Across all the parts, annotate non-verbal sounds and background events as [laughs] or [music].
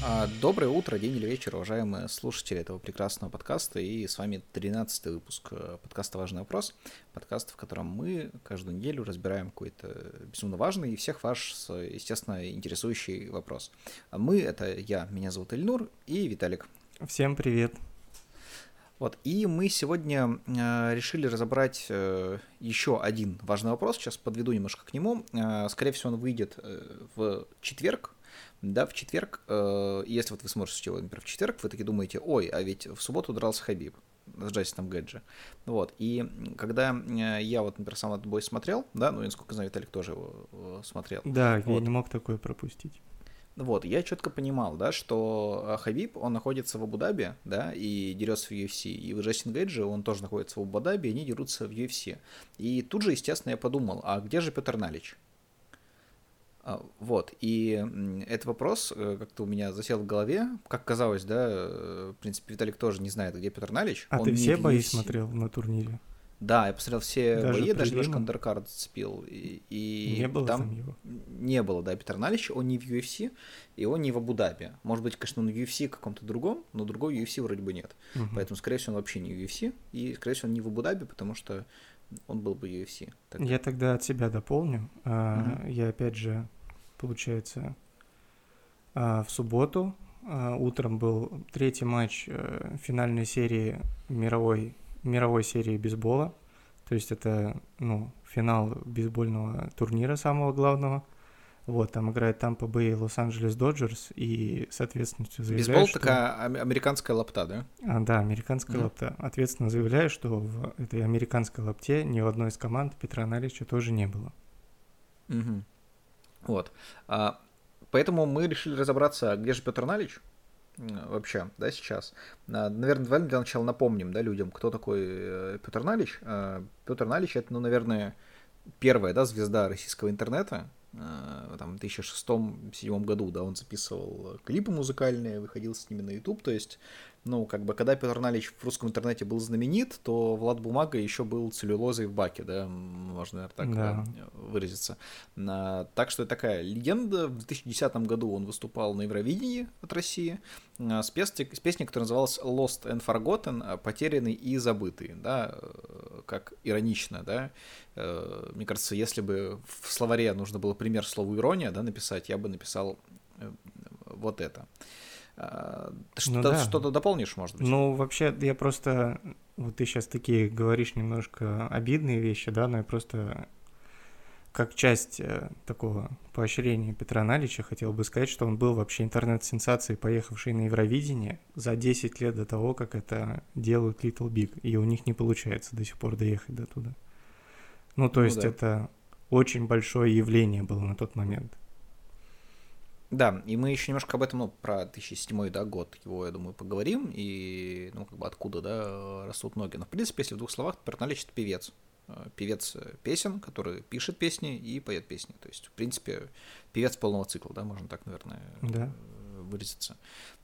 А, доброе утро, день или вечер, уважаемые слушатели этого прекрасного подкаста. И с вами 13 выпуск э, подкаста «Важный вопрос». Подкаст, в котором мы каждую неделю разбираем какой-то безумно важный и всех ваш, естественно, интересующий вопрос. А мы — это я, меня зовут Эльнур, и Виталик. Всем привет. Вот, и мы сегодня э, решили разобрать э, еще один важный вопрос. Сейчас подведу немножко к нему. Э, скорее всего, он выйдет э, в четверг, да, в четверг, э, если вот вы сможете его, например, в четверг, вы таки думаете, ой, а ведь в субботу дрался Хабиб с Джастином Гэджи. Вот, и когда э, я вот, например, сам этот бой смотрел, да, ну, и, насколько знаю, Виталик тоже его э, смотрел. Да, вот. я не мог такое пропустить. Вот, я четко понимал, да, что э, Хабиб, он находится в Абу-Даби, да, и дерется в UFC, и в Джастин Гэджи, он тоже находится в Абу-Даби, и они дерутся в UFC. И тут же, естественно, я подумал, а где же Петр Налич? А, вот, и этот вопрос э, как-то у меня засел в голове, как казалось, да, э, в принципе, Виталик тоже не знает, где Петр Налич. А Он ты все бои UFC. смотрел на турнире? Да, я посмотрел все Даже бои, даже немножко андеркард зацепил. И, и Не было там, его? не было, да, Петр Налич, он не в UFC, и он не в Абу-Даби. Может быть, конечно, он в UFC каком-то другом, но другой UFC вроде бы нет. Мгм. Поэтому, скорее всего, он вообще не в UFC, и, скорее всего, он не в Абу-Даби, потому что он был бы UFC. Так- Я тогда от себя дополню. Мгм. Я опять же, получается, а, в субботу а, утром был третий матч э, финальной серии мировой, мировой серии бейсбола. То есть это, ну, финал бейсбольного турнира самого главного. Вот, там играет Тампа Бэй и Лос-Анджелес Доджерс, и, соответственно, заявляю, Бейсбол что- такая ам- американская лапта, да? А, да, американская Мгм. лапта. Ответственно заявляю, что в этой американской лапте ни в одной из команд Петра Налича тоже не было. Мгм. Вот. А, поэтому мы решили разобраться, где же Петр Налич вообще, да, сейчас. А, наверное, давай для начала напомним, да, людям, кто такой э, Петр Налич. А, Петр Налич это, ну, наверное, первая, да, звезда российского интернета. А, Там, в 2006-2007 году, да, он записывал клипы музыкальные, выходил с ними на YouTube, то есть ну, как бы, когда Петр Налич в русском интернете был знаменит, то Влад Бумага еще был целлюлозой в баке, да, можно, наверное, так Да. э, выразиться. Так что такая легенда. В 2010 году он выступал на Евровидении от России а, с, песни, с песней, которая называлась Lost and Forgotten, а, потерянный и забытый, да, э, как иронично, да. Э, Мне кажется, если бы в словаре нужно было пример слову ирония, да, написать, я бы написал э, вот это. Ну что-то, да. что-то дополнишь, может быть? Ну, вообще, я просто... Вот ты сейчас такие говоришь немножко обидные вещи, да, но я просто как часть э, такого поощрения Петра Налича хотел бы сказать, что он был вообще интернет-сенсацией, поехавшей на Евровидение за 10 лет до того, как это делают Little Big, и у них не получается до сих пор доехать до туда. Ну, то Ну есть да. это очень большое явление было на тот момент. Да, и мы еще немножко об этом, ну, про 2007 да, год его, я думаю, поговорим, и, ну, как бы откуда, да, растут ноги. Но, в принципе, если в двух словах, Петр Налич — это певец. Э, Певец э, песен, который пишет песни и поет песни. То есть, в принципе, певец полного цикла, да, можно так, наверное, Да. выразиться.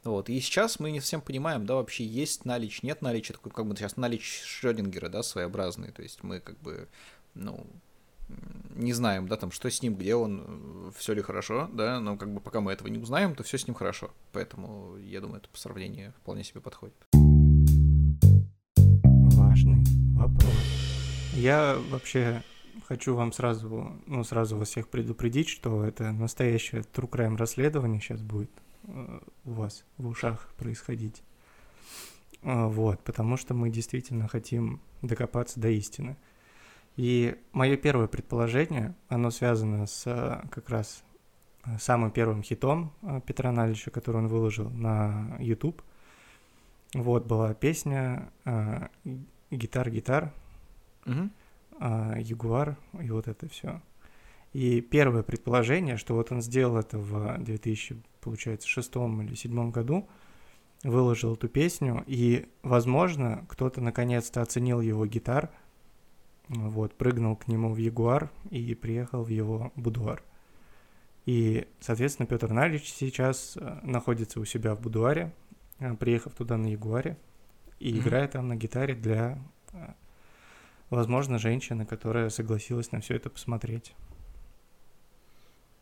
Вот, и сейчас мы не совсем понимаем, да, вообще есть налич, нет наличия, такой, как бы сейчас налич Шрёдингера, да, своеобразный, то есть мы как бы, ну, не знаем, да, там, что с ним, где он, все ли хорошо, да, но как бы пока мы этого не узнаем, то все с ним хорошо. Поэтому, я думаю, это сравнение вполне себе подходит. Важный вопрос. Я вообще хочу вам сразу, ну, сразу вас всех предупредить, что это настоящее true crime расследование сейчас будет э, у вас в ушах происходить. А, Вот, потому что мы действительно хотим докопаться до истины. И мое первое предположение, оно связано с э, как раз э, самым первым хитом э, Петра Налича, который он выложил на YouTube. Вот была песня «Гитар-гитар», Мгм. а, Ягуар и вот это все. И первое предположение, что вот он сделал это в 2000, получается, шестом или седьмом году, выложил эту песню, и, возможно, кто-то наконец-то оценил его гитар, вот, прыгнул к нему в Ягуар и приехал в его будуар. И, соответственно, Петр Налич сейчас э, находится у себя в будуаре, э, приехав туда на Ягуаре, и Мгм. играет там на гитаре для, э, возможно, женщины, которая согласилась на все это посмотреть.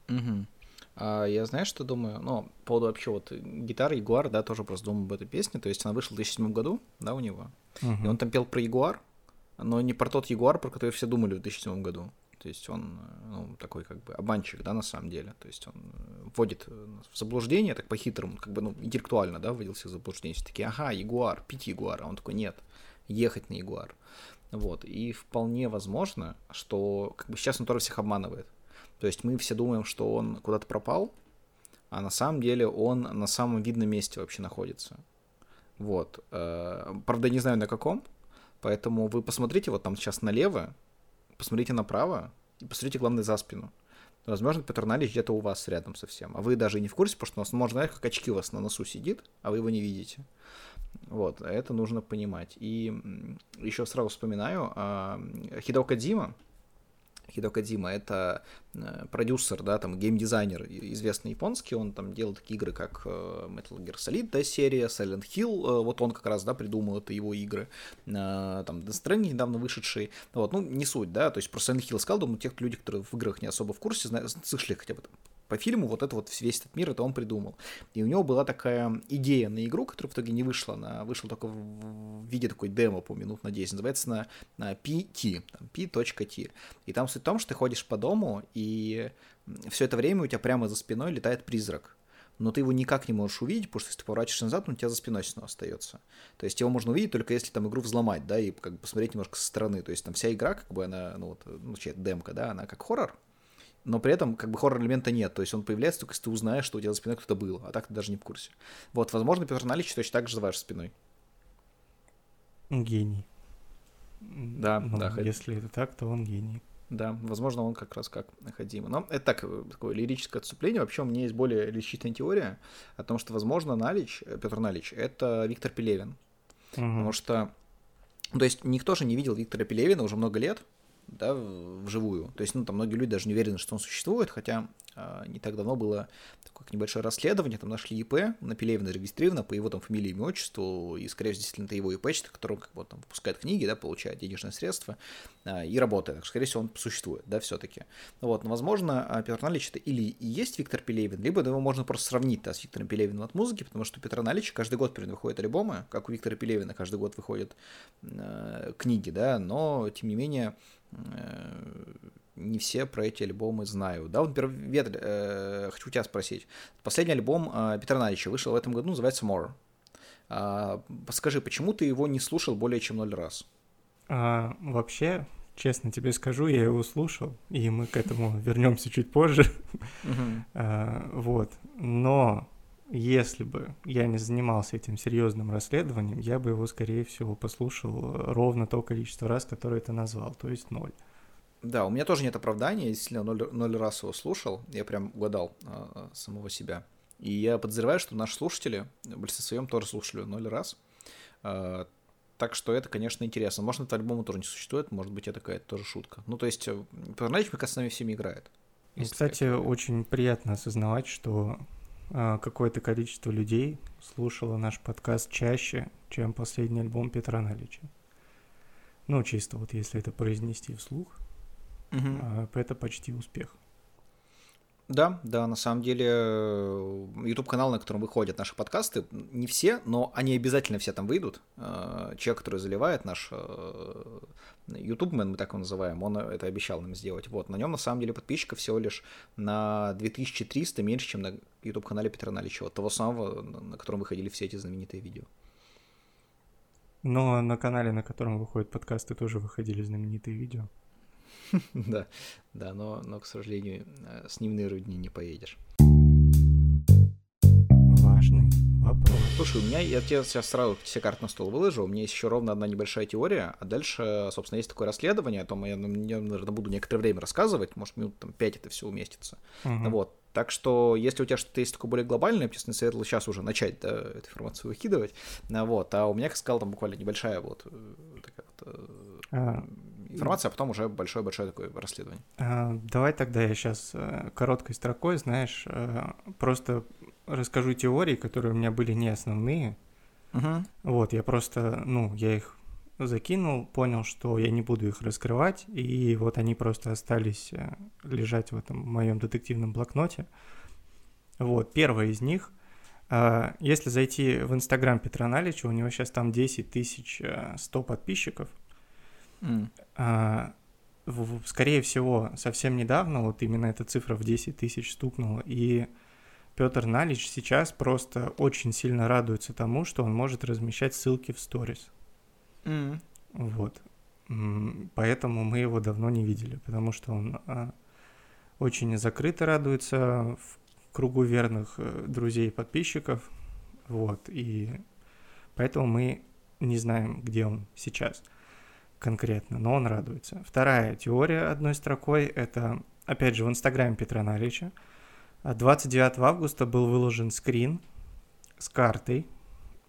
Мгм. А я знаешь, что думаю? Ну, по поводу вообще вот гитары Ягуар, да, тоже просто думаю об этой песне. То есть она вышла в 2007 году, да, у него. Uh-huh. И он там пел про Ягуар, но не про тот Ягуар, про который все думали в 2007 году. То есть он ну, такой как бы обманщик, да, на самом деле. То есть он вводит в заблуждение, так по-хитрому, как бы, ну, интеллектуально, да, вводился в заблуждение. Все такие, ага, Ягуар, пить Ягуар. А он такой, нет, ехать на Ягуар. Вот, и вполне возможно, что как бы сейчас он тоже всех обманывает. То есть мы все думаем, что он куда-то пропал, а на самом деле он на самом видном месте вообще находится. Вот. Э, правда, не знаю на каком, поэтому вы посмотрите вот там сейчас налево, посмотрите направо и посмотрите, главное, за спину. Возможно, Петр Налич где-то у вас рядом совсем, а вы даже не в курсе, потому что у нас, можно, знаете, как очки у вас на носу сидит, а вы его не видите. Вот, это нужно понимать. И еще сразу вспоминаю, а, Хидо Кадзима, Хидо Кадима, это э, продюсер, да, там, геймдизайнер известный японский, он там делал такие игры, как э, Metal Gear Solid, да, серия, Silent Hill, э, вот он как раз, да, придумал это его игры, там, Death Stranding недавно вышедший, вот, ну, не суть, да, то есть про Silent Hill сказал, думаю, тех люди, которые в играх не особо в курсе, знают, слышали хотя бы по фильму вот это вот весь этот мир, это он придумал. И у него была такая идея на игру, которая в итоге не вышла, она вышла только в виде такой демо по минут на 10, называется на, на PT, там, p.t. И там суть в том, что ты ходишь по дому, и все это время у тебя прямо за спиной летает призрак но ты его никак не можешь увидеть, потому что если ты поворачиваешься назад, он у тебя за спиной снова остается. То есть его можно увидеть только если там игру взломать, да, и как бы посмотреть немножко со стороны. То есть там вся игра, как бы она, ну вот, ну, демка, да, она как хоррор, но при этом как бы хоррор-элемента нет, то есть он появляется только если ты узнаешь, что у тебя за спиной кто-то был, а так ты даже не в курсе. Вот, возможно, Петр Налич точно так же за вашей спиной. Гений. Да, ну, да. Если это так, то он гений. Да, возможно, он как раз как Хадима. Но это так, э, такое лирическое отступление. Вообще у меня есть более личная теория о том, что, возможно, Налич, э, Петр Налич, это Виктор Пелевин. Угу. Потому что, то есть никто же не видел Виктора Пелевина уже много лет, да, вживую. То есть, ну, там многие люди даже не уверены, что он существует, хотя а, не так давно было такое небольшое расследование, там нашли ИП на Пелевина зарегистрировано по его там фамилии, имя, отчеству, и, скорее всего, действительно, это его ИП, который как бы, там, выпускает книги, да, получает денежные средства а, и работает. Так скорее всего, он существует, да, все-таки. Вот, но, возможно, а, Петр Налич это или и есть Виктор Пелевин, либо его можно просто сравнить да, с Виктором Пелевиным от музыки, потому что у Петра каждый год перед альбомы, как у Виктора Пелевина каждый год выходят э, книги, да, но, тем не менее, э, не все про эти альбомы знают. Да, вот, например, Ветрь, э, хочу тебя спросить. Последний альбом э, Петра Налича вышел в этом году, называется More. А, скажи, почему ты его не слушал более чем ноль раз? А, вообще, честно тебе скажу, я его слушал, и мы к этому вернемся чуть позже. [laughs] А, вот. Но если бы я не занимался этим серьезным расследованием, я бы его, скорее всего, послушал ровно то количество раз, которое ты назвал, то есть ноль. Да, у меня тоже нет оправдания, если я ноль, ноль раз его слушал, я прям угадал э, самого себя. И я подозреваю, что наши слушатели в большинстве своем тоже слушали ноль раз. Э, так что это, конечно, интересно. Может, этот альбом тоже не существует, может быть, это какая-то тоже шутка. Ну, то есть, персонаж, мне кажется, с нами всеми играет. И, кстати, очень приятно осознавать, что э, какое-то количество людей слушало наш подкаст чаще, чем последний альбом Петра Налича. Ну, чисто вот если это произнести вслух. Угу. Это почти успех. Да, да, на самом деле YouTube канал, на котором выходят наши подкасты, не все, но они обязательно все там выйдут. Э, человек, который заливает наш э, YouTube, мы так его называем, он это обещал нам сделать. Вот, на нем на самом деле подписчиков всего лишь на 2300 меньше, чем на YouTube канале Петра Наличева, того самого, на котором выходили все эти знаменитые видео. Но на канале, на котором выходят подкасты, тоже выходили знаменитые видео. [laughs] Да, да, но, но, к сожалению, э, с ним на Рудни не поедешь. Важный вопрос. Слушай, у меня, я тебе сейчас сразу все карты на стол выложу, у меня есть еще ровно одна небольшая теория, а дальше, собственно, есть такое расследование, о том я, ну, наверное, буду некоторое время рассказывать, может, минут там 5 это все уместится. Угу. Вот, так что, если у тебя что-то есть такое более глобальное, я честно, советовал сейчас уже начать да, эту информацию выкидывать. Вот. А у меня, как сказал, там буквально небольшая вот э, такая вот, а, информация, а потом уже большое-большое такое расследование. А, давай тогда я сейчас э, короткой строкой, знаешь, э, просто расскажу теории, которые у меня были не основные. Угу. Вот, я просто, ну, я их закинул, понял, что я не буду их раскрывать, и вот они просто остались э, лежать в этом моем детективном блокноте. Вот, первая из них, если зайти в Инстаграм Петра Налича, у него сейчас там 10 тысяч 100 подписчиков. Mm. Скорее всего, совсем недавно вот именно эта цифра в 10 тысяч стукнула, и Петр Налич сейчас просто очень сильно радуется тому, что он может размещать ссылки в сторис. Mm. Вот. Поэтому мы его давно не видели, потому что он а, очень закрыто радуется в кругу верных э, друзей и подписчиков. Вот. И поэтому мы не знаем, где он сейчас конкретно, но он радуется. Вторая теория одной строкой — это, опять же, в Инстаграме Петра Налича. 29 августа был выложен скрин с картой,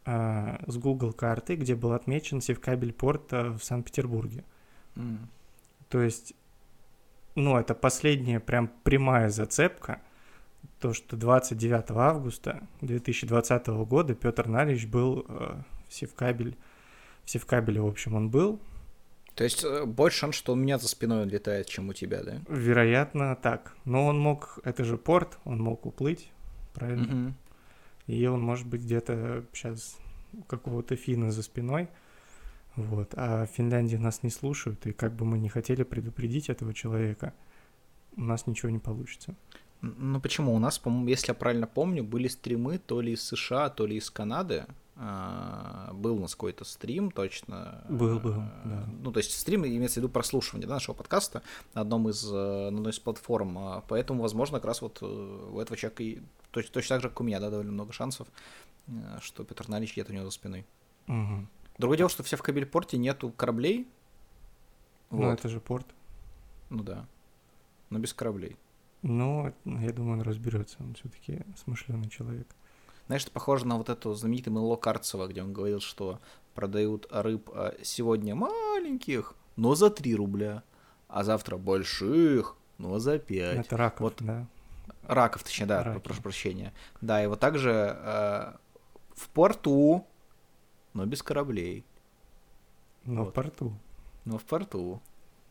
э, с Google картой, где был отмечен севкабель порта в Санкт-Петербурге. Mm. То есть, ну, это последняя прям прямая зацепка, то, что 29 августа 2020 года Петр Налич был э, в Севкабель, в Севкабеле, в общем, он был, то есть э, больше шанс, что у меня за спиной он летает, чем у тебя, да? Вероятно, так. Но он мог, это же порт, он мог уплыть, правильно? Угу. И он может быть где-то сейчас какого-то фина за спиной. Вот. А в Финляндии нас не слушают, и как бы мы не хотели предупредить этого человека, у нас ничего не получится. Ну почему? У нас, по-моему, если я правильно помню, были стримы то ли из США, то ли из Канады. А, был у нас какой-то стрим, точно. Был, был, да. Ну, то есть стрим имеется в виду прослушивание да, нашего подкаста на одном из, э, на одной из платформ. А, поэтому, возможно, как раз вот э, у этого человека и точно, точно так же, как у меня, да, довольно много шансов, э, что Петр Налич где-то у него за спиной. Угу. Другое дело, что все в Кабельпорте нету кораблей. Ну, вот. это же порт. Ну да. Но без кораблей. Ну, я думаю, он разберется. Он все-таки смышленый человек. Знаешь, это похоже на вот эту знаменитую МЛО Карцева, где он говорил, что продают рыб а, сегодня маленьких, но за 3 рубля, а завтра больших, но за 5. Это раков, вот, да. Раков, точнее, да, Раки. прошу прощения. Да, и вот также э, в порту, но без кораблей. Но вот. в порту. Но в порту.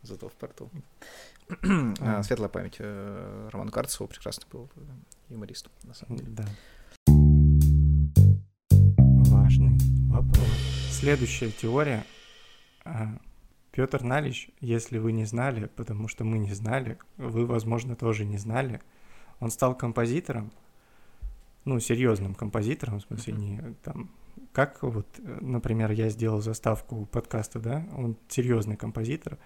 Зато в порту. [clears throat] А. Светлая память. Э, Роман Карцева прекрасный был юморист, на самом деле. Да. Важный вопрос. Следующая теория. А, Петр Налич, если вы не знали, потому что мы не знали, вы, возможно, тоже не знали, он стал композитором, ну, серьезным композитором, в смысле, не там, как вот, например, я сделал заставку подкаста, да, он серьезный композитор,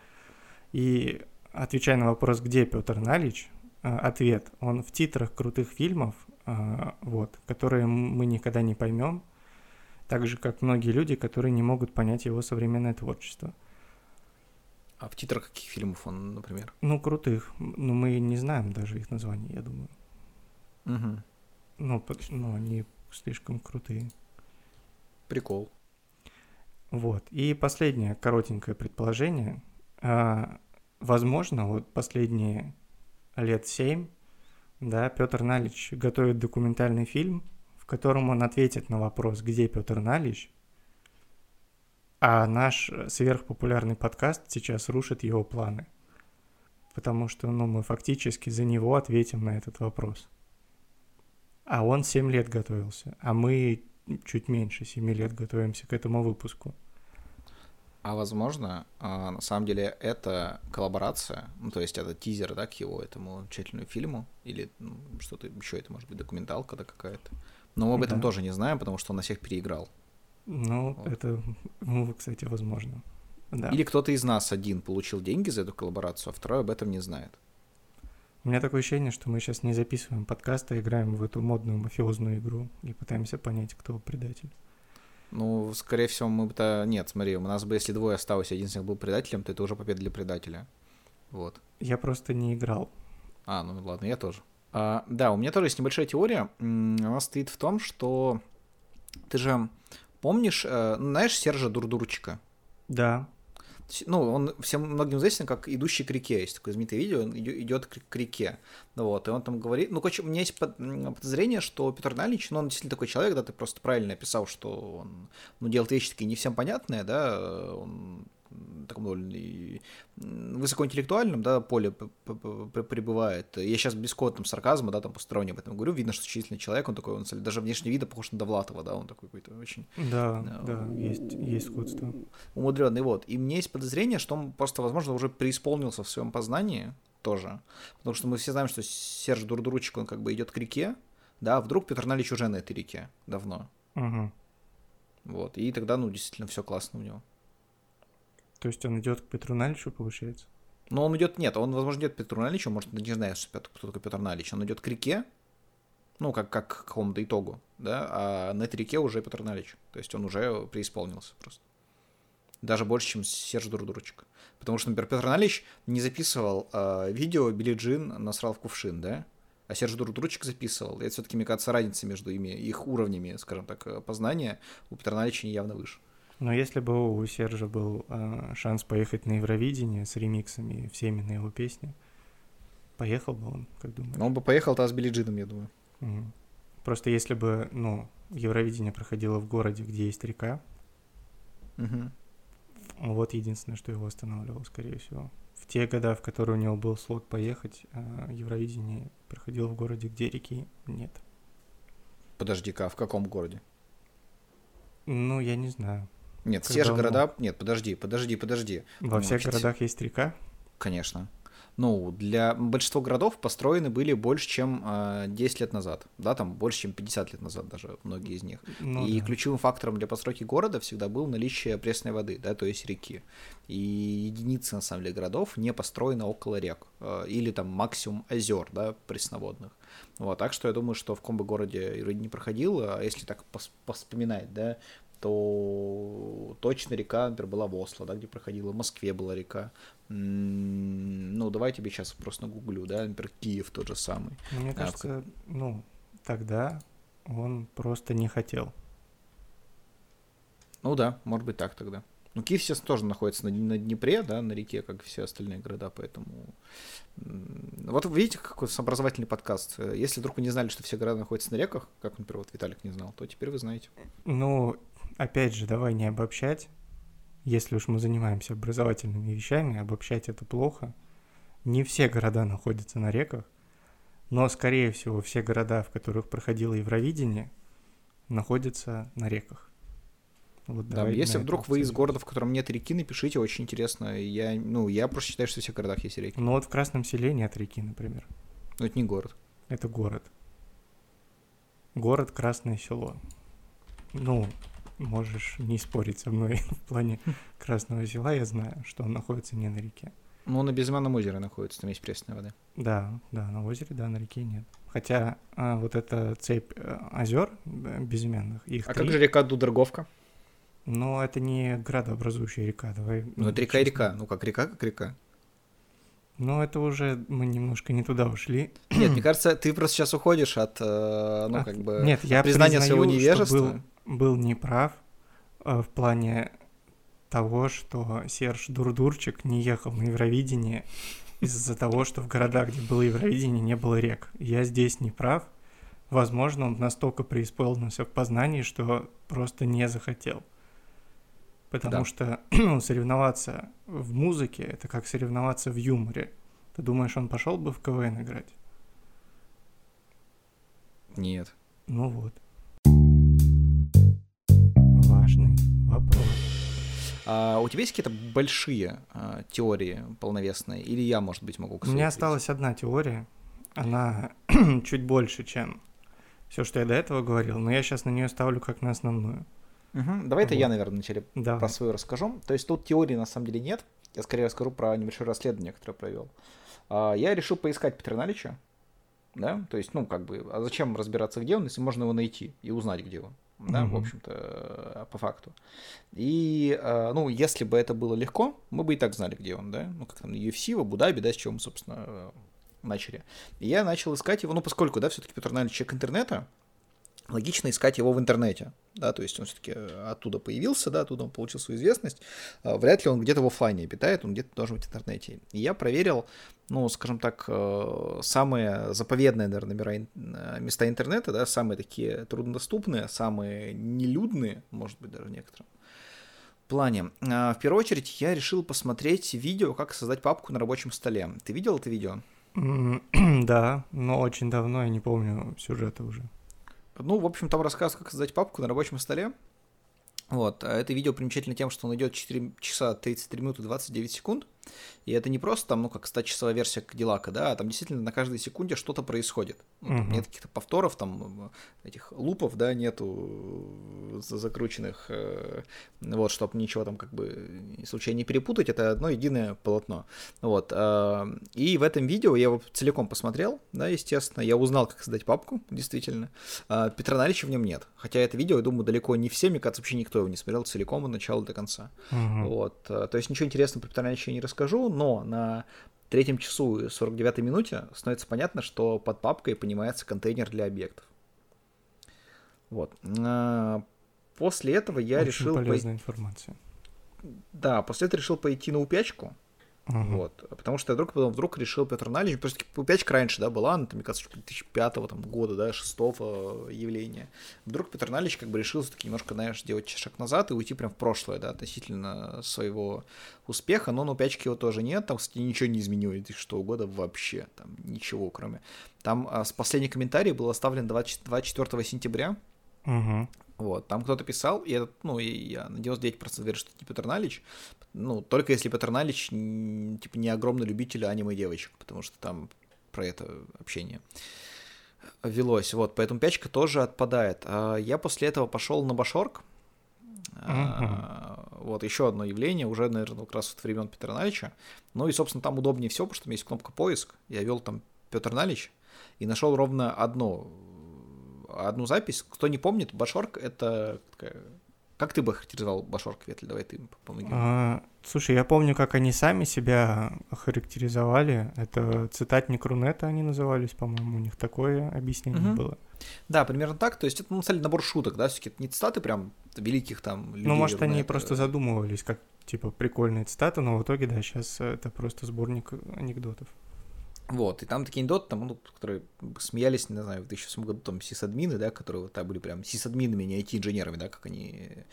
и отвечая на вопрос, где Петр Налич, а, ответ, он в титрах крутых фильмов, а, вот, которые мы никогда не поймем, так же, как многие люди, которые не могут понять его современное творчество. А в титрах каких фильмов он, например? Ну, крутых. Ну, мы не знаем даже их названий, я думаю. Угу. Ну, ну, они слишком крутые. Прикол. Вот. И последнее коротенькое предположение. А, возможно, вот последние лет семь, да, Петр Налич готовит документальный фильм, в котором он ответит на вопрос, где Петр Налич, а наш сверхпопулярный подкаст сейчас рушит его планы. Потому что ну, мы фактически за него ответим на этот вопрос. А он 7 лет готовился, а мы чуть меньше 7 лет готовимся к этому выпуску. А возможно, а, на самом деле это коллаборация, ну, то есть это тизер, да, к его этому замечательному фильму, или ну, что-то еще, это может быть документалка да какая-то. Но мы об этом да. тоже не знаем, потому что он на всех переиграл. Ну, вот. это, ну, кстати, возможно. Да. Или кто-то из нас один получил деньги за эту коллаборацию, а второй об этом не знает. У меня такое ощущение, что мы сейчас не записываем подкаст, а играем в эту модную мафиозную игру и пытаемся понять, кто предатель. Ну, скорее всего, мы бы-то... Нет, смотри, у нас бы, если двое осталось, один из них был предателем, то это уже победа для предателя. Вот. Я просто не играл. А, ну ладно, я тоже. А, да, у меня тоже есть небольшая теория. Она стоит в том, что... Ты же помнишь, э, знаешь Сержа Дурдурчика? Да ну, он всем многим известен как идущий к реке. Есть такое знаменитое видео, он идет к реке. Вот, и он там говорит, ну, короче, у меня есть подозрение, что Петр Налич, ну, он действительно такой человек, да, ты просто правильно описал, что он, ну, делает вещи такие не всем понятные, да, он таком довольно высокоинтеллектуальном, да, поле пребывает. Я сейчас без какого-то сарказма, да, там посторонне об этом говорю, видно, что численный человек, он такой, он даже внешне вида похож на Довлатова, да, он такой какой-то очень... Да, да, да есть, есть сходство. Умудренный, вот. И меня есть подозрение, что он просто, возможно, уже преисполнился в своем познании тоже, потому что мы все знаем, что Серж Дурдуручик, он как бы идет к реке, да, а вдруг Петр Налич уже на этой реке давно. Угу. Вот, и тогда, ну, действительно, все классно у него. То есть он идет к Петру Наличу, получается? Ну, он идет, нет, он, возможно, идет к Петру Наличу, может, не что кто такой Петр Налич. Он идет к реке, ну, как, как к какому-то итогу, да, а на этой реке уже Петр Налич. То есть он уже преисполнился просто. Даже больше, чем Серж Дурдурочек. Потому что, например, Петр Налич не записывал э, видео Билли Джин насрал в кувшин, да? А Серж Дурдурочек записывал. И это все-таки, мне кажется, разница между ими, их уровнями, скажем так, познания у Петра Налича явно выше. Но если бы у Сержа был э, шанс поехать на Евровидение с ремиксами всеми на его песни, поехал бы он, как думаешь? Ну, он бы поехал-то с Билли Джином, я думаю. Угу. Просто если бы, ну, Евровидение проходило в городе, где есть река, угу. вот единственное, что его останавливало, скорее всего. В те года, в которые у него был слот поехать, э, Евровидение проходило в городе, где реки нет. Подожди-ка, а в каком городе? Ну, я не знаю. Нет, Когда все же города... Нет, подожди, подожди, подожди. Во ну, всех городах есть река? Конечно. Ну, для большинства городов построены были больше, чем э, 10 лет назад. Да, там больше, чем 50 лет назад даже многие из них. Ну, и да. ключевым фактором для постройки города всегда был наличие пресной воды, да, то есть реки. И единицы, на самом деле, городов не построены около рек. Э, или там максимум озер, да, пресноводных. Вот, так что я думаю, что в каком бы городе не проходил, а если так пос поспоминать, да, то точно река, например, была в Осло, да, где проходила, в Москве была река. Ну, давай тебе сейчас просто нагуглю, да, например, Киев тот же самый. Мне а, кажется, в... ну, тогда он просто не хотел. Ну да, может быть так тогда. Ну, Киев сейчас тоже находится на, на Днепре, да, на реке, как все остальные города, поэтому... Вот видите, какой образовательный подкаст. Если вдруг вы не знали, что все города находятся на реках, как, например, вот Виталик не знал, то теперь вы знаете. Ну, опять же, давай не обобщать. Если уж мы занимаемся образовательными вещами, обобщать это плохо. Не все города находятся на реках, но, скорее всего, все города, в которых проходило Евровидение, находятся на реках. Вот да, если вдруг вы из города, в котором нет реки, напишите, очень интересно. Я, ну, я просто считаю, что в всех городах есть реки. Ну вот в Красном селе нет реки, например. Ну это не город. Это город. Город Красное село. Ну, можешь не спорить со мной [laughs] в плане Красного села, я знаю, что он находится не на реке. Ну, он на Безымянном озере находится, там есть пресная вода. Да, да, на озере, да, на реке нет. Хотя а, вот эта цепь э, озер э, безымянных, их А три... как же река Дудорговка? Ну, это не градообразующая река, давай. Ну, это река и река, ну как река, как река. Ну, это уже мы немножко не туда ушли. Нет, мне кажется, ты просто сейчас уходишь от, э, ну, от... как бы, Нет, я признания признаю, своего невежества. Что был, был неправ э, в плане того, что Серж Дурдурчик не ехал на Евровидение из-за того, что в городах, где было Евровидение, не было рек. Я здесь не прав. Возможно, он настолько преисполнился в познании, что просто не захотел. Потому да. что [clears throat] ну, соревноваться в музыке это как соревноваться в юморе. Ты думаешь, он пошел бы в КВН играть? Нет. Ну вот. Важный вопрос. А у тебя есть какие-то большие а, теории полновесные? Или я, может быть, могу У меня осталась одна теория. Она [clears throat] чуть больше, чем все, что я до этого говорил, но я сейчас на нее ставлю как на основную. Угу. Давай это я, наверное, вначале Давай. про свою расскажу. То есть тут теории на самом деле нет. Я скорее расскажу про небольшое расследование, которое провел. А, я решил поискать Петра Налича. Да, то есть, ну, как бы, а зачем разбираться, где он, если можно его найти и узнать, где он, да, угу. в общем-то, э, по факту. И, э, ну, если бы это было легко, мы бы и так знали, где он, да, ну, как там, UFC, в Абу-Даби, да, с чего мы, собственно, э, начали. И я начал искать его, ну, поскольку, да, все-таки Петр Налич человек интернета, логично искать его в интернете, да, то есть он все-таки э, оттуда появился, да, оттуда он получил свою известность, а, вряд ли он где-то в офлайне обитает, он где-то должен быть в интернете. И я проверил, ну, скажем так, э, самые заповедные, наверное, э, места интернета, да, самые такие труднодоступные, самые нелюдные, может быть, даже некоторым. плане. В первую очередь я решил посмотреть видео, как создать папку на рабочем столе. Ты видел это видео? [clears throat] Да, но очень давно, я не помню сюжета уже. Ну, в общем, там рассказ, как создать папку на рабочем столе. Вот, а это видео примечательно тем, что он идет 4 часа 33 минуты 29 секунд. И это не просто там, ну, как 100-часовая версия Кадиллака, да, а там действительно на каждой секунде что-то происходит. Ну, там Нет каких-то повторов, там, этих лупов, да, нету закрученных, э, вот, чтобы ничего там как бы случайно не перепутать, это одно единое полотно. Вот, э, и в этом видео я его целиком посмотрел, да, естественно, я узнал, как создать папку, действительно. Э, Петра Налича в нем нет, хотя это видео, я думаю, далеко не все, мне кажется, вообще никто его не смотрел целиком от начала до конца. Угу. Вот, то есть ничего интересного про Петра Налича я не рассказал, расскажу, но на третьем часу и 49 минуте становится понятно, что под папкой понимается контейнер для объектов. Вот. А, после этого я Очень решил... полезная пой... информация. Да, после этого решил пойти на упячку. Uh-huh. Вот. Потому что я вдруг, потом вдруг решил Петр Налич, просто упячка раньше, да, была, она, там, мне кажется, 2005 там, года, да, 6 явления. Вдруг Петр Налич как бы решил таки немножко, знаешь, сделать шаг назад и уйти прям в прошлое, да, относительно своего успеха, но на упячке его тоже нет, там, кстати, ничего не изменилось 2006 года вообще, там, ничего, кроме... Там а, с последний комментарий был оставлен 20, 24 сентября, uh-huh. Вот, там кто-то писал, и это, ну, и я на 99% верю, что это не Петр Налич, ну, только если Петр Налич, типа, не огромный любитель аниме девочек, потому что там про это общение велось, вот, поэтому пячка тоже отпадает. А я после этого пошел на Башорг, uh-huh. вот, еще одно явление, уже, наверное, как раз от времен Петра Налича, ну, и, собственно, там удобнее все, потому что там есть кнопка поиск, я вел там Петр Налич, и нашел ровно одно одну запись. Кто не помнит, Башорк — это. Как ты бы характеризовал Башорк, Ветль? Давай ты помоги. А, слушай, я помню, как они сами себя характеризовали. Это цитатник Рунета они назывались, по-моему, у них такое объяснение угу. было. Да, примерно так. То есть это, ну, на набор шуток, да, все-таки это не цитаты прям великих там людей. Ну, может, они просто задумывались, как, типа, прикольные цитаты, но в итоге, да, сейчас это просто сборник анекдотов. Вот, и там такие анекдоты, там, ну, которые смеялись, не знаю, в 2008 году, там, сисадмины, да, которые вот, там были прям сисадминами, не IT-инженерами, да, как они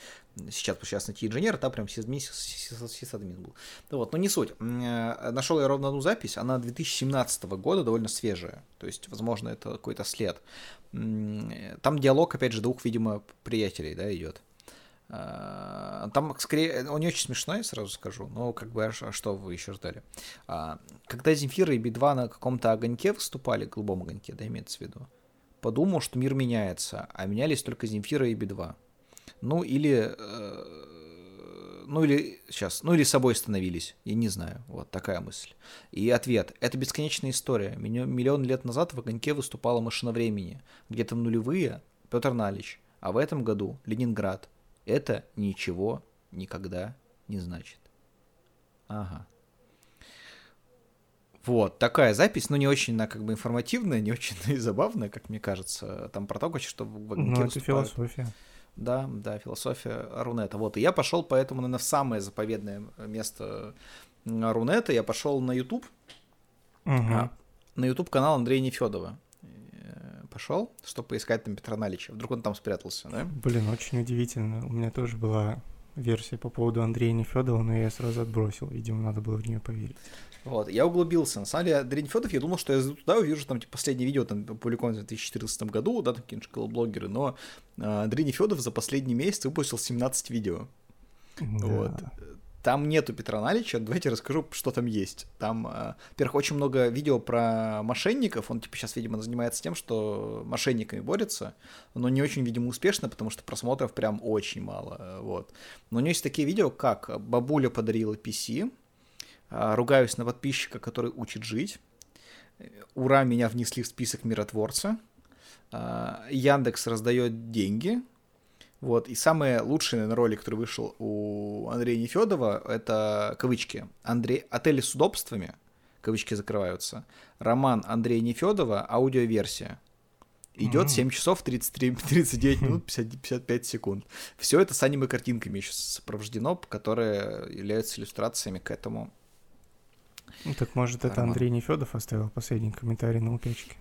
сейчас, потому что сейчас IT-инженер, там прям сисадмин, сисадмин был. Ну, вот, но не суть. Э, Нашел я ровно одну запись, она 2017 года, довольно свежая, то есть, возможно, это какой-то след. Там диалог, опять же, двух, видимо, приятелей, да, идет. А, там, скорее, он не очень смешной, сразу скажу, но как бы, а что вы еще ждали? А, когда Земфира и Би-2 на каком-то огоньке выступали, голубом огоньке, да, имеется в виду, подумал, что мир меняется, а менялись только Земфира и Би-2. Ну, или... Э, ну, или... Сейчас. Ну, или собой становились. Я не знаю. Вот такая мысль. И ответ. Это бесконечная история. Миллион лет назад в огоньке выступала машина времени. Где-то в нулевые Петр Налич. А в этом году Ленинград это ничего никогда не значит. Ага. Вот, такая запись, ну, не очень, она как бы информативная, не очень и забавная, как мне кажется. Там про то, что в Ну, это философия. Да, да, философия Рунета. Вот, и я пошел поэтому, наверное, в самое заповедное место Рунета. Я пошел на YouTube. Угу. На YouTube канал Андрея Нефедова пошел, чтобы поискать там Петра Налича. Вдруг он там спрятался, да? Блин, очень удивительно. У меня тоже была версия по поводу Андрея Нефедова, но я сразу отбросил. Видимо, надо было в нее поверить. Вот, я углубился. На самом деле, Андрей Нефедов, я думал, что я туда увижу там типа, последнее видео, там, опубликованное в 2014 году, да, там какие-нибудь блогеры, но а, Андрей Нефедов за последний месяц выпустил 17 видео. Да. Вот. Там нету Петра Налича, давайте расскажу, что там есть. Там, э, во-первых, очень много видео про мошенников, он, типа, сейчас, видимо, занимается тем, что мошенниками борется, но не очень, видимо, успешно, потому что просмотров прям очень мало, вот. Но у него есть такие видео, как «Бабуля подарила PC», э, «Ругаюсь на подписчика, который учит жить», «Ура, меня внесли в список миротворца», э, «Яндекс раздает деньги», вот, и самый лучший, наверное, ролик, который вышел у Андрея Нефедова, это кавычки. Андрей... Отели с удобствами, кавычки закрываются. Роман Андрея Нефедова, аудиоверсия. Идет mm-hmm. 7 часов 33, 39 минут 50, 55 секунд. Все это с аниме-картинками еще сопровождено, которые являются иллюстрациями к этому. Ну, так может, это Роман. Андрей Нефедов оставил последний комментарий на упечке?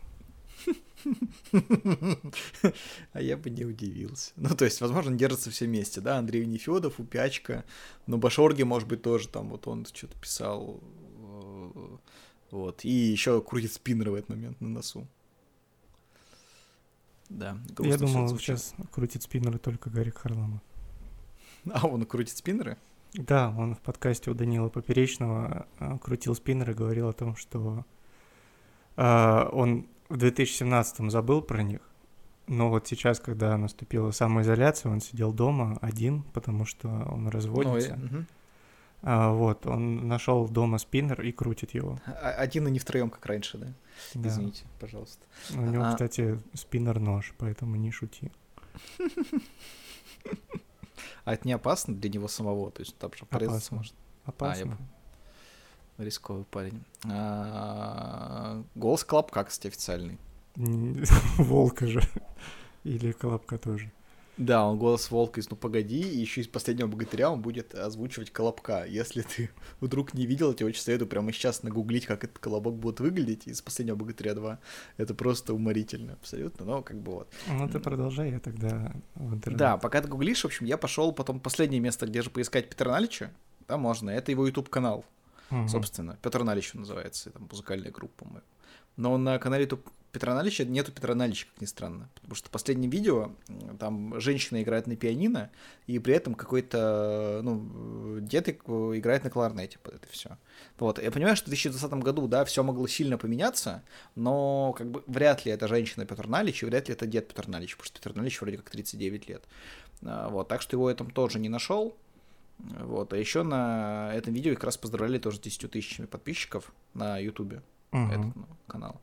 А я бы не удивился. Ну, то есть, возможно, держатся все вместе, да, Андрей Нефедов, Упячка, но Башорги, может быть, тоже там, вот он что-то писал, э, вот, и еще крутит спиннеры в этот момент на носу. Да, Я думал, сейчас крутит спиннеры только Гарик Харламов. А он крутит спиннеры? Да, он в подкасте у Данила Поперечного э, крутил спиннеры, говорил о том, что э, он в 2017 забыл про них, но вот сейчас, когда наступила самоизоляция, он сидел дома один, потому что он разводится. Ну, угу. а, вот, он нашел дома спиннер и крутит его. А, один и не втроем, как раньше, да? да. Извините, пожалуйста. У него, а... кстати, спиннер-нож, поэтому не шути. [laughs] А это не опасно для него самого? То есть там же порезаться может? Опасно. Рисковый парень. А, голос Колобка, кстати, официальный. [laughs] Волка же. Или Колобка тоже. Да, он голос волка из «Ну погоди», и еще из «Последнего богатыря» он будет озвучивать Колобка. Если ты вдруг не видел, я тебе очень советую прямо сейчас нагуглить, как этот Колобок будет выглядеть из «Последнего богатыря 2». Это просто уморительно абсолютно, но как бы вот. Ну ты продолжай, я тогда в интернет. Да, пока ты гуглишь, в общем, я пошел потом последнее место, где же поискать Петра Налича, там можно, это его YouTube-канал, угу. собственно. Петр Налич называется, там музыкальная группа, по-моему. Но на канале YouTube Петра Налича нету Петра Налича, как ни странно. Потому что в последнем видео там женщина играет на пианино, и при этом какой-то, ну, дед играет на кларнете под это все. Вот. Я понимаю, что в 2020 году, да, все могло сильно поменяться, но как бы вряд ли это женщина Петр Налич, и вряд ли это дед Петр Налич, потому что Петр Налич вроде как 39 лет. А, вот. Так что его я там тоже не нашел. Вот. А еще на этом видео как раз поздравляли тоже с 10 тысячами подписчиков на Ютубе. Uh-huh. Этот ну, канал.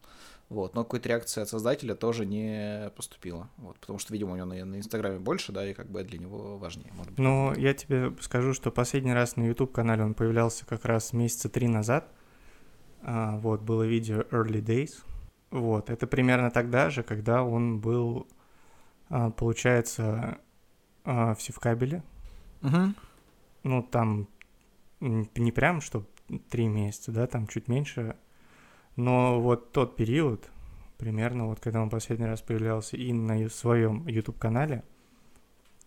Вот, но какой-то реакции от создателя тоже не поступило. Вот, потому что, видимо, у него на, на Инстаграме больше, да, и как бы для него важнее. Может быть, ну, я тебе скажу, что последний раз на YouTube-канале он появлялся как раз месяца три назад. А, вот, было видео Early Days. Вот, это примерно тогда же, когда он был, а, получается, а, в Севкабеле. Угу. Ну, там не прям, что три месяца, да, там чуть меньше но вот тот период, примерно вот когда он последний раз появлялся и на своем YouTube-канале,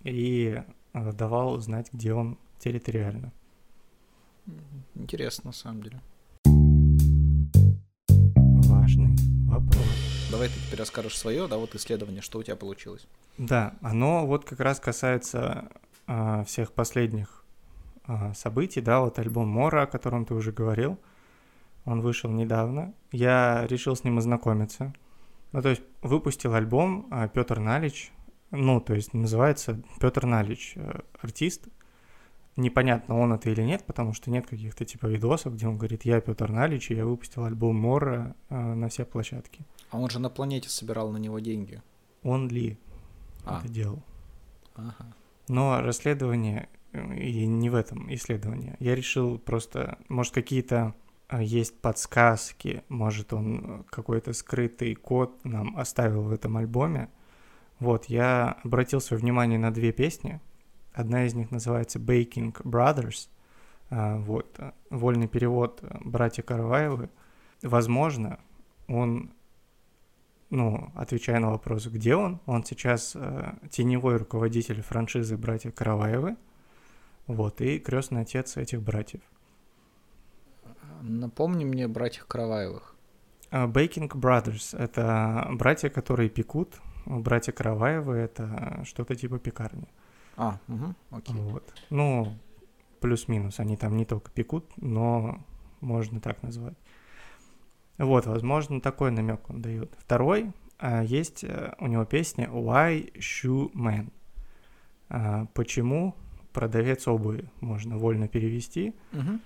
и э, давал знать, где он территориально. Интересно, на самом деле. Важный вопрос. Давай ты теперь расскажешь свое, да, вот исследование, что у тебя получилось. Да, оно вот как раз касается а, всех последних событий, да, вот альбом Мора, о котором ты уже говорил – он вышел недавно. Я решил с ним ознакомиться. Ну, то есть выпустил альбом а, Петр Налич. Ну, то есть называется Петр Налич, э, артист. Непонятно, он это или нет, потому что нет каких-то типа видосов, где он говорит, я Петр Налич, и я выпустил альбом Мора э, на все площадки. А он же на планете собирал на него деньги. Он ли а. это делал. Ага. Но расследование и не в этом исследование. Я решил просто, может, какие-то а, есть подсказки, может он э, какой-то скрытый код нам оставил в этом альбоме. Вот, я обратил свое внимание на две песни. Одна из них называется Baking Brothers. А, вот, э, вольный перевод э, «Братья Караваевы». Возможно, он, ну, отвечая на вопрос, где он, он сейчас теневой руководитель франшизы «Братья Караваевы», вот, и крестный отец этих братьев. Напомни мне братьев Караваевых. А, Baking Brothers — это братья, которые пекут. Братья Караваевы — это что-то типа пекарни. А, угу, окей. Вот. Ну, плюс-минус. Они там не только пекут, но можно так назвать. Вот, возможно, такой намек он дает. Второй, а, есть э, у него песня Why Shoe Man. А, почему продавец обуви можно вольно перевести. Угу.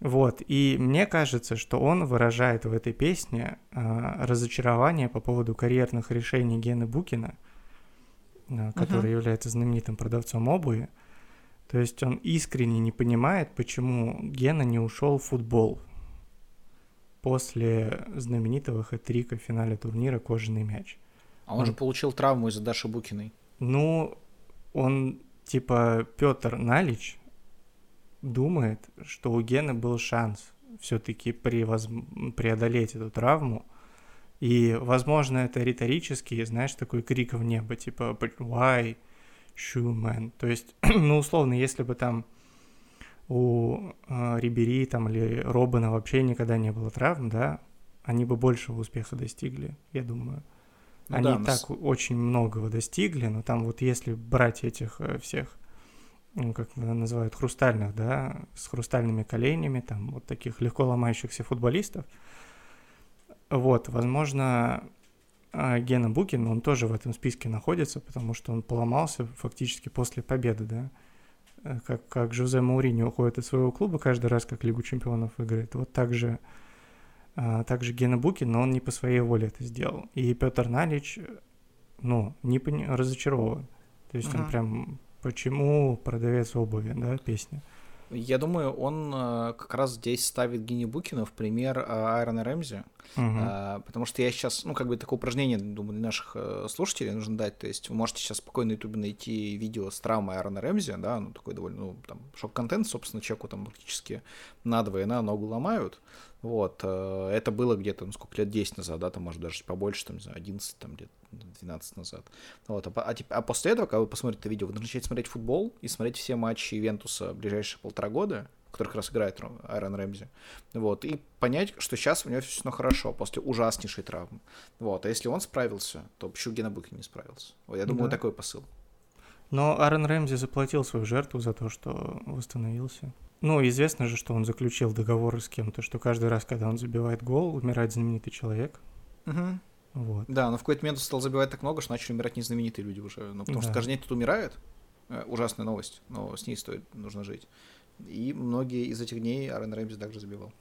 Вот, и мне кажется, что он выражает в этой песне э, разочарование по поводу карьерных решений Гены Букина, э, который uh-huh. является знаменитым продавцом обуви. То есть он искренне не понимает, почему Гена не ушел в футбол после знаменитого хэт-трика в финале турнира «Кожаный мяч». А он, он же получил травму из-за Даши Букиной. Ну, он типа Петр Налич, думает, что у Гены был шанс все-таки превоз... преодолеть эту травму И, возможно, это риторический, знаешь, такой крик в небо, типа «Why, shoe man?» То есть, [clears throat] ну, условно, если бы там у э, Рибери там или Робина вообще никогда не было травм, да, они бы большего успеха достигли, я думаю. Ну, они да, так очень многого достигли, но там вот если брать этих э, всех, ну, как называют, хрустальных, да, с хрустальными коленями, там вот таких легко ломающихся футболистов, вот, возможно, а, Гена Букин, он тоже в этом списке находится, потому что он поломался фактически после победы, да, э, как, как Жозе Маурини уходит из своего клуба каждый раз, как Лигу чемпионов выиграет, вот так же также Гена Букин, но он не по своей воле это сделал. И Петр Налич, ну, не разочарован. То есть uh-huh. он прям «Почему продавец обуви?» да, песня. Я думаю, он э, как раз здесь ставит Гини Букина в пример э, Айрона Рэмзи, uh-huh. потому что я сейчас, ну, как бы такое упражнение, думаю, для наших слушателей нужно дать, то есть вы можете сейчас спокойно на ютубе найти видео с травмой Айрона Рэмзи, да, ну, такой довольно, ну, там, шок-контент, собственно, человеку там практически надвое на ногу ломают, вот, это было где-то, ну, сколько лет, 10 назад, да, там, может, даже побольше, там, не знаю, 11, там, где-то 12 назад. Вот, а, а, а после этого, когда вы посмотрите это видео, вы начнете смотреть футбол и смотреть все матчи Ивентуса ближайшие полтора года, в которых раз играет Айрон Рэмзи, вот, и понять, что сейчас у него все хорошо после ужаснейшей травмы. Вот, а если он справился, то почему Гена Букин не справился? Вот, я думаю, да. такой посыл. Но Аарон Рэмзи заплатил свою жертву за то, что восстановился. Ну, известно же, что он заключил договор с кем-то, что каждый раз, когда он забивает гол, умирает знаменитый человек. Угу. Вот. Да, но в какой-то момент стал забивать так много, что начали умирать незнаменитые люди уже. Ну, потому да. что каждый день тут умирает. Э, ужасная новость, но с ней стоит, нужно жить. И многие из этих дней Арен Рэмзи также забивал.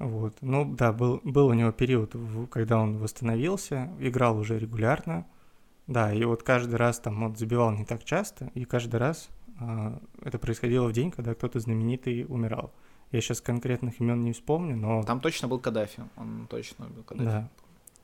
Вот. Ну да, был, был у него период, когда он восстановился, играл уже регулярно. Да, и вот каждый раз там вот забивал не так часто, и каждый раз а, это происходило в день, когда кто-то знаменитый умирал. Я сейчас конкретных имен не вспомню, но... Там точно был Каддафи, он точно был Каддафи. Да,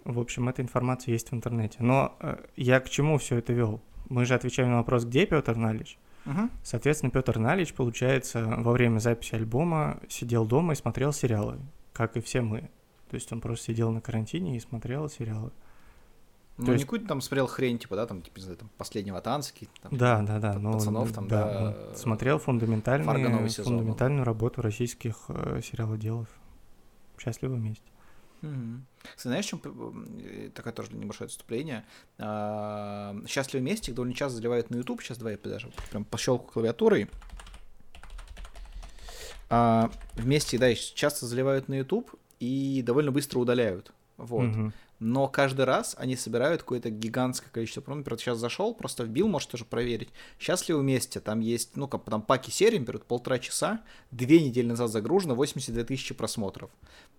в общем, эта информация есть в интернете. Но э, я к чему все это вел? Мы же отвечаем на вопрос, где Петр Налич. Угу. Соответственно, Петр Налич, получается, во время записи альбома сидел дома и смотрел сериалы, как и все мы. То есть он просто сидел на карантине и смотрел сериалы. Ну, То есть... какую-то там смотрел хрень, типа, да, там, типа, не знаю, там, последнего танцки, там, да, да, да, но, пацанов, там, да, да смотрел фундаментальную, фундаментальную работу российских э, сериалоделов. Счастливы вместе. Угу. Знаешь, чем э, такое тоже небольшое отступление? А, Счастливы вместе их довольно часто заливают на YouTube. Сейчас давай я даже прям пощелку клавиатурой. А, вместе, да, часто заливают на YouTube и довольно быстро удаляют. Вот. Угу но каждый раз они собирают какое-то гигантское количество. Например, сейчас зашел, просто вбил, можешь тоже проверить. Счастливы вместе, там есть, ну, как там паки серии, например, полтора часа, две недели назад загружено, 82 тысячи просмотров.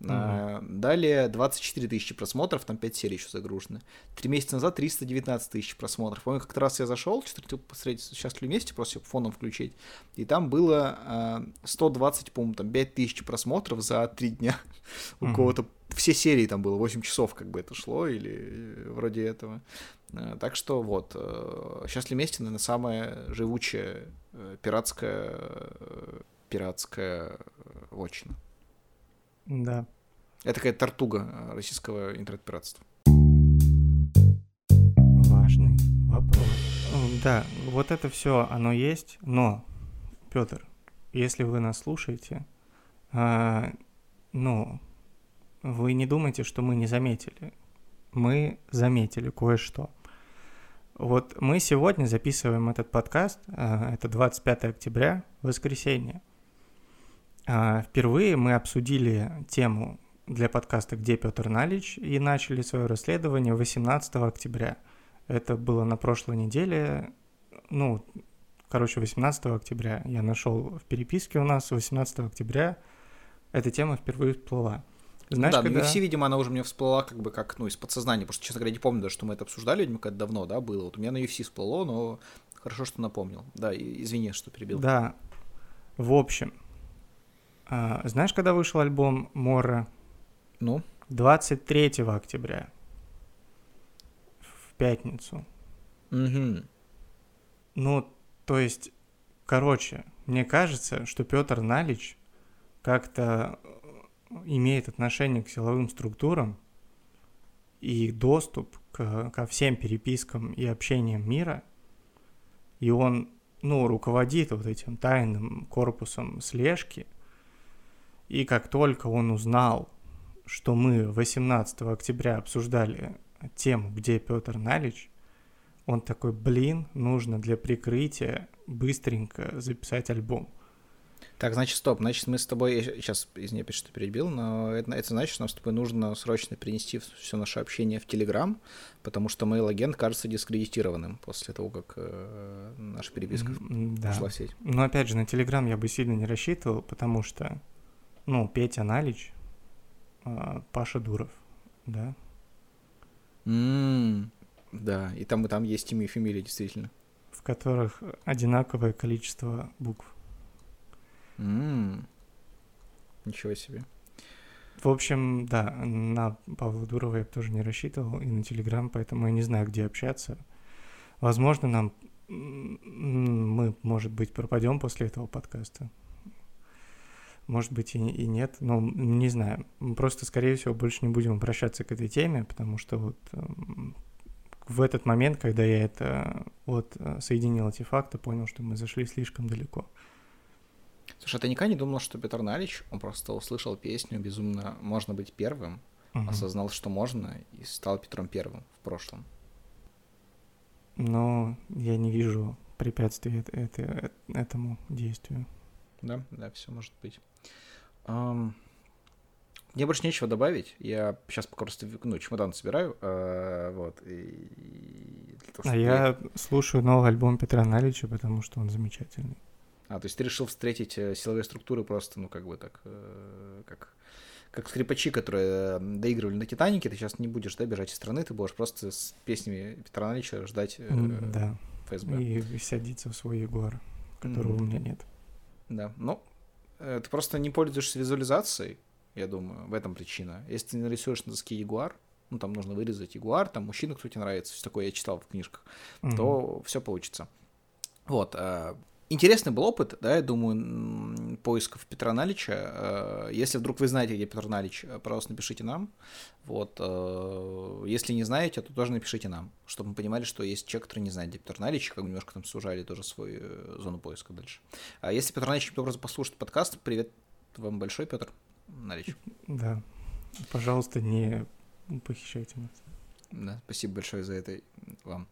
А, далее 24 тысячи просмотров, там 5 серий еще загружены. Три месяца назад 319 тысяч просмотров. Помню, как-то раз я зашел, что-то посмотреть «Счастливы вместе», просто фоном включить, и там было а, 120, по-моему, там 5 тысяч просмотров за три дня. [laughs] У кого-то все серии там было 8 часов, как бы это шло, или э, вроде этого. Э, так что вот, э, «Счастливы вместе», наверное, самая живучая пиратская, пиратская вотчина. Да. Это такая тортуга российского интернет-пиратства. Важный вопрос. Да, вот это все, оно есть, но, Петр, если вы нас слушаете, а, ну, вы не думайте, что мы не заметили. Мы заметили кое-что. Вот мы сегодня записываем этот подкаст, а, это 25 октября, воскресенье. А, впервые мы обсудили тему для подкаста «Где Петр Налич» и начали свое расследование 18 октября. Это было на прошлой неделе, ну, короче, 18 октября. Я нашел в переписке у нас 18 октября эта тема впервые всплыла. Знаешь, да, когда... UFC, видимо, она уже мне всплыла как бы как, ну, из подсознания, потому что, честно говоря, не помню даже, что мы это обсуждали, видимо, когда давно, да, было. Вот у меня на UFC всплыло, но хорошо, что напомнил. Да, извини, что перебил. Да, в общем, а, знаешь, когда вышел альбом Мора? Ну? 23 октября. В пятницу. Угу. Ну, то есть, короче, мне кажется, что Петр Налич как-то имеет отношение к силовым структурам и доступ к, ко всем перепискам и общениям мира, и он, ну, руководит вот этим тайным корпусом слежки, и как только он узнал, что мы 18 октября обсуждали тему, где Петр Налич, он такой, блин, нужно для прикрытия быстренько записать альбом. Так, значит, стоп. Значит, мы с тобой... Сейчас, извини, что перебил, но это, это значит, что нам с тобой нужно срочно перенести все наше общение в Телеграм, потому что mail агент кажется дискредитированным после того, как э, наша переписка да. пошла в сеть. Но, опять же, на Телеграм я бы сильно не рассчитывал, потому что, ну, Петя Налич, э, Паша Дуров, да? Mm, да, и там, и там есть имя и фамилия, действительно. В которых одинаковое количество букв. Ничего себе. В общем, да, на Павла Дурова я тоже не рассчитывал, и на Телеграм, поэтому я не знаю, где общаться. Возможно, нам мы, может быть, пропадем после этого подкаста. Может быть, и, и нет, но не знаю. Просто, скорее всего, больше не будем обращаться к этой теме, потому что вот эм, в этот момент, когда я это вот э, соединил эти факты, понял, что мы зашли слишком далеко. Слушай, а ты никогда не думал, что Петр Налич, он просто услышал песню «Безумно можно быть первым», угу. осознал, что можно, и стал Петром Первым в прошлом? Но я не вижу препятствий это, это, этому действию. Да, да, все может быть. Um, мне больше нечего добавить. Я сейчас пока просто ну, чемодан собираю. Uh, вот, и, и того, а я, я слушаю новый альбом Петра Налича, потому что он замечательный. А, то есть ты решил встретить э, силовые структуры просто, ну, как бы так, э, как, как скрипачи, которые доигрывали на Титанике, ты сейчас не будешь, да, бежать из страны, ты будешь просто с песнями Петра Налича ждать э, да. ФСБ. И садиться в свой Егор, которого mm-hmm. у меня нет. Да, ну, ты просто не пользуешься визуализацией, я думаю, в этом причина. Если ты нарисуешь на доске Ягуар, ну, там нужно вырезать Ягуар, там мужчина, кто тебе нравится, все такое я читал в книжках, mm-hmm. то все получится. Вот, Интересный был опыт, да, я думаю, поисков Петра Налича. Э, если вдруг вы знаете, где Петр Налич, э, пожалуйста, напишите нам. Вот. Э, если не знаете, то тоже напишите нам, чтобы мы понимали, что есть человек, который не знает, где Петр Налич, как бы немножко там сужали тоже свою зону поиска дальше. А если Петр Налич образом послушает подкаст, привет вам большой, Петр Налич. Да. Пожалуйста, не похищайте нас. Да, спасибо большое за это вам.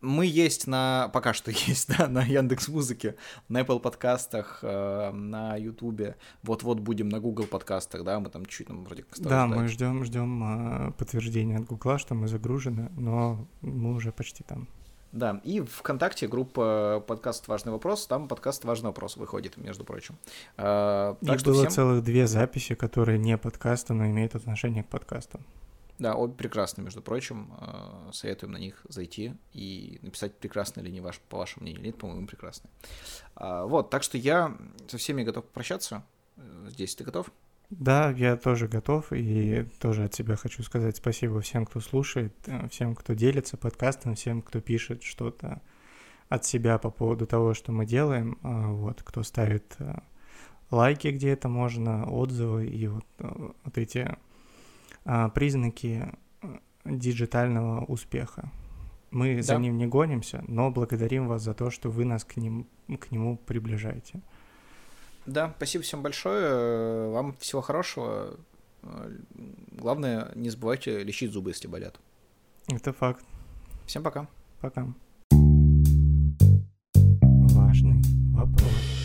Мы есть на, пока что [laughs] есть, да, на Яндекс Музыке, на Apple подкастах, э, на Ютубе, вот-вот будем на Google подкастах, да, мы там чуть там вроде как Да, мы ждем, ждем э, подтверждения от Гугла, что мы загружены, но мы уже почти там. Да, и ВКонтакте группа подкаст «Важный вопрос», там подкаст «Важный вопрос» выходит, между прочим. Э, так и что было всем... целых две записи, которые не подкасты, но имеют отношение к подкастам. Да, обе прекрасны, между прочим. Э, советуем на них зайти и написать, прекрасно или не ваш, по вашему мнению. Нет, по-моему, прекрасны. А, вот, так что я со всеми готов прощаться. Э, здесь ты готов? Да, я тоже готов, и тоже от себя хочу сказать спасибо всем, кто слушает, э, всем, кто делится подкастом, всем, кто пишет что-то от себя по поводу того, что мы делаем, вот, кто ставит лайки, где это можно, отзывы и вот, вот эти а, а, признаки э, диджитального успеха. Мы да. за ним не гонимся, но благодарим вас за то, что вы нас к, ним, к нему приближаете. Да, спасибо всем большое. Вам всего хорошего. Главное, не забывайте лечить зубы, если болят. Это факт. Всем пока. Пока. Важный вопрос.